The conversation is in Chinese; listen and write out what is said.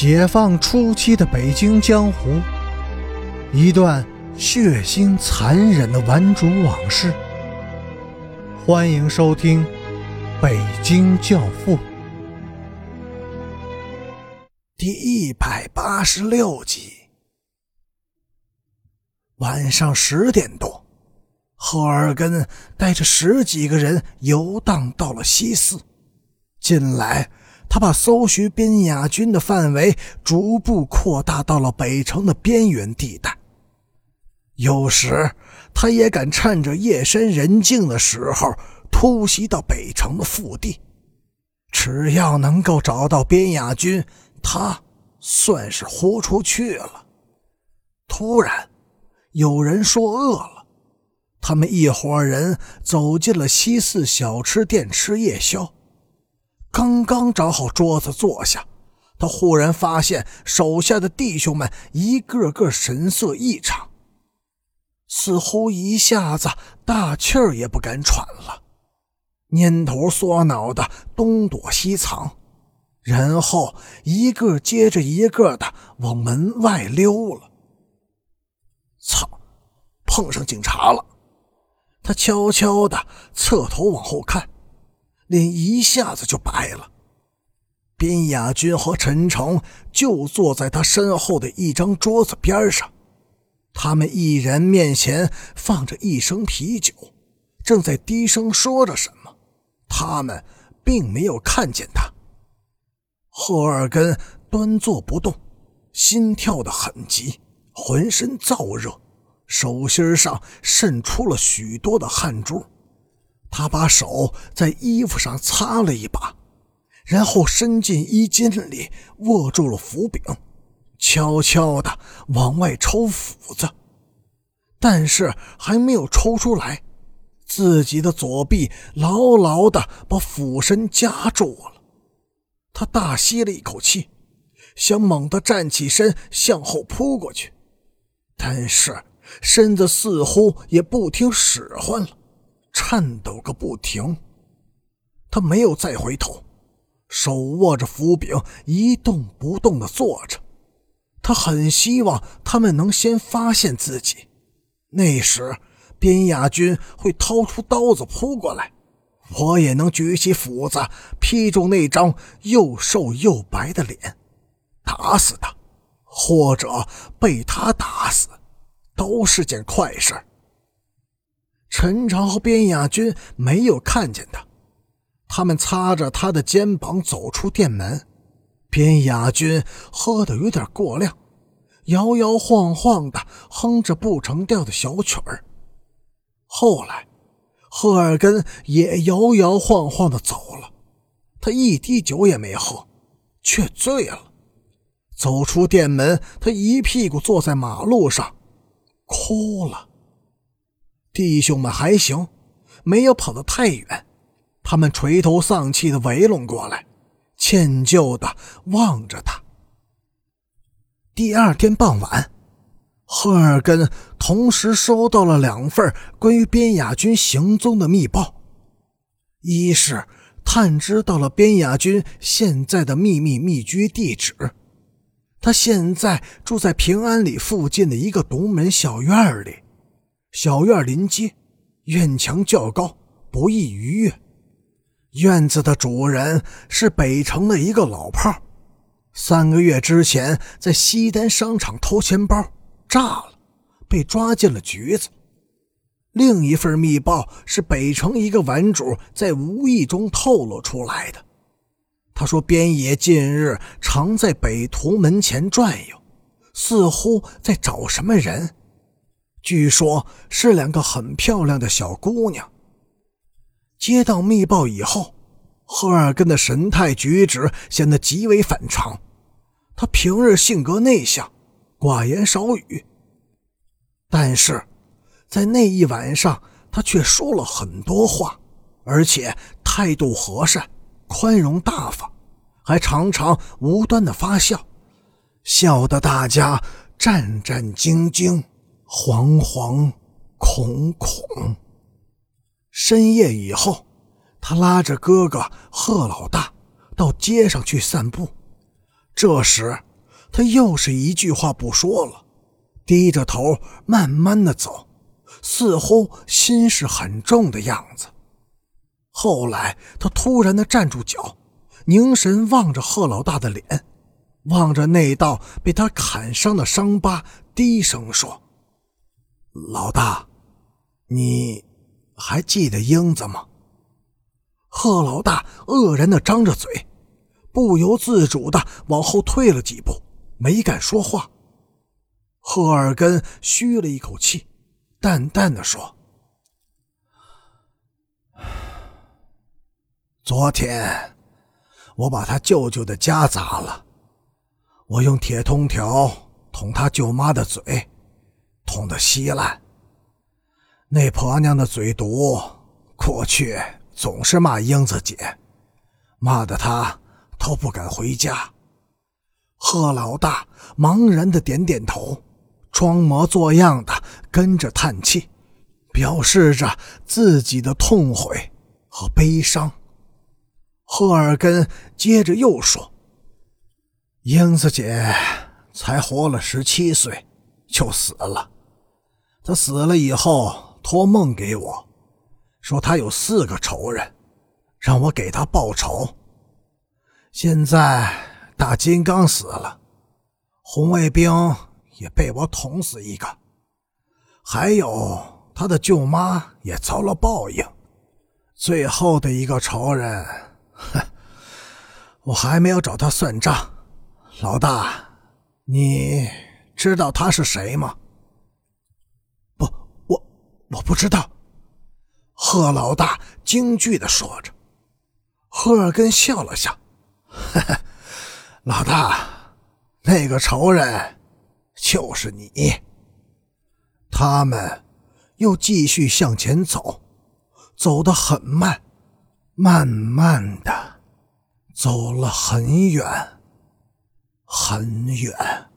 解放初期的北京江湖，一段血腥残忍的顽主往事。欢迎收听《北京教父》第一百八十六集。晚上十点多，赫尔根带着十几个人游荡到了西四，近来。他把搜寻边雅军的范围逐步扩大到了北城的边缘地带。有时，他也敢趁着夜深人静的时候突袭到北城的腹地。只要能够找到边雅军，他算是豁出去了。突然，有人说饿了，他们一伙人走进了西四小吃店吃夜宵。刚刚找好桌子坐下，他忽然发现手下的弟兄们一个个神色异常，似乎一下子大气儿也不敢喘了，蔫头缩脑的东躲西藏，然后一个接着一个的往门外溜了。操！碰上警察了！他悄悄的侧头往后看。脸一下子就白了。边雅军和陈诚就坐在他身后的一张桌子边上，他们一人面前放着一升啤酒，正在低声说着什么。他们并没有看见他。赫尔根端坐不动，心跳得很急，浑身燥热，手心上渗出了许多的汗珠。他把手在衣服上擦了一把，然后伸进衣襟里握住了斧柄，悄悄地往外抽斧子，但是还没有抽出来，自己的左臂牢牢地把斧身夹住了。他大吸了一口气，想猛地站起身向后扑过去，但是身子似乎也不听使唤了。颤抖个不停，他没有再回头，手握着斧柄一动不动地坐着。他很希望他们能先发现自己，那时边亚军会掏出刀子扑过来，我也能举起斧子劈中那张又瘦又白的脸，打死他，或者被他打死，都是件快事。陈朝和边雅军没有看见他，他们擦着他的肩膀走出店门。边雅军喝的有点过量，摇摇晃晃的哼着不成调的小曲儿。后来，赫尔根也摇摇晃晃的走了，他一滴酒也没喝，却醉了。走出店门，他一屁股坐在马路上，哭了。弟兄们还行，没有跑得太远。他们垂头丧气的围拢过来，歉疚的望着他。第二天傍晚，赫尔根同时收到了两份关于边雅军行踪的密报：一是探知到了边雅军现在的秘密密居地址，他现在住在平安里附近的一个独门小院里。小院临街，院墙较高，不易逾越。院子的主人是北城的一个老炮，三个月之前在西单商场偷钱包，炸了，被抓进了局子。另一份密报是北城一个玩主在无意中透露出来的。他说，边野近日常在北图门前转悠，似乎在找什么人。据说是两个很漂亮的小姑娘。接到密报以后，赫尔根的神态举止显得极为反常。他平日性格内向，寡言少语，但是在那一晚上，他却说了很多话，而且态度和善、宽容大方，还常常无端的发笑，笑得大家战战兢兢。惶惶恐恐。深夜以后，他拉着哥哥贺老大到街上去散步。这时，他又是一句话不说了，低着头慢慢的走，似乎心事很重的样子。后来他突然的站住脚，凝神望着贺老大的脸，望着那道被他砍伤的伤疤，低声说：“老大，你还记得英子吗？”贺老大愕然的张着嘴，不由自主的往后退了几步，没敢说话。贺尔根吁了一口气，淡淡的说：“昨天我把他舅舅的家砸了，我用铁通条捅他舅妈的嘴，痛得稀烂。那婆娘的嘴毒，过去……”总是骂英子姐，骂得她都不敢回家。贺老大茫然的点点头，装模作样的跟着叹气，表示着自己的痛悔和悲伤。贺尔根接着又说：“英子姐才活了十七岁，就死了。他死了以后，托梦给我。”说他有四个仇人，让我给他报仇。现在大金刚死了，红卫兵也被我捅死一个，还有他的舅妈也遭了报应。最后的一个仇人，哼，我还没有找他算账。老大，你知道他是谁吗？我不知道。贺老大惊惧的说着，赫尔根笑了笑：“呵呵，老大，那个仇人就是你。”他们又继续向前走，走得很慢，慢慢的走了很远，很远。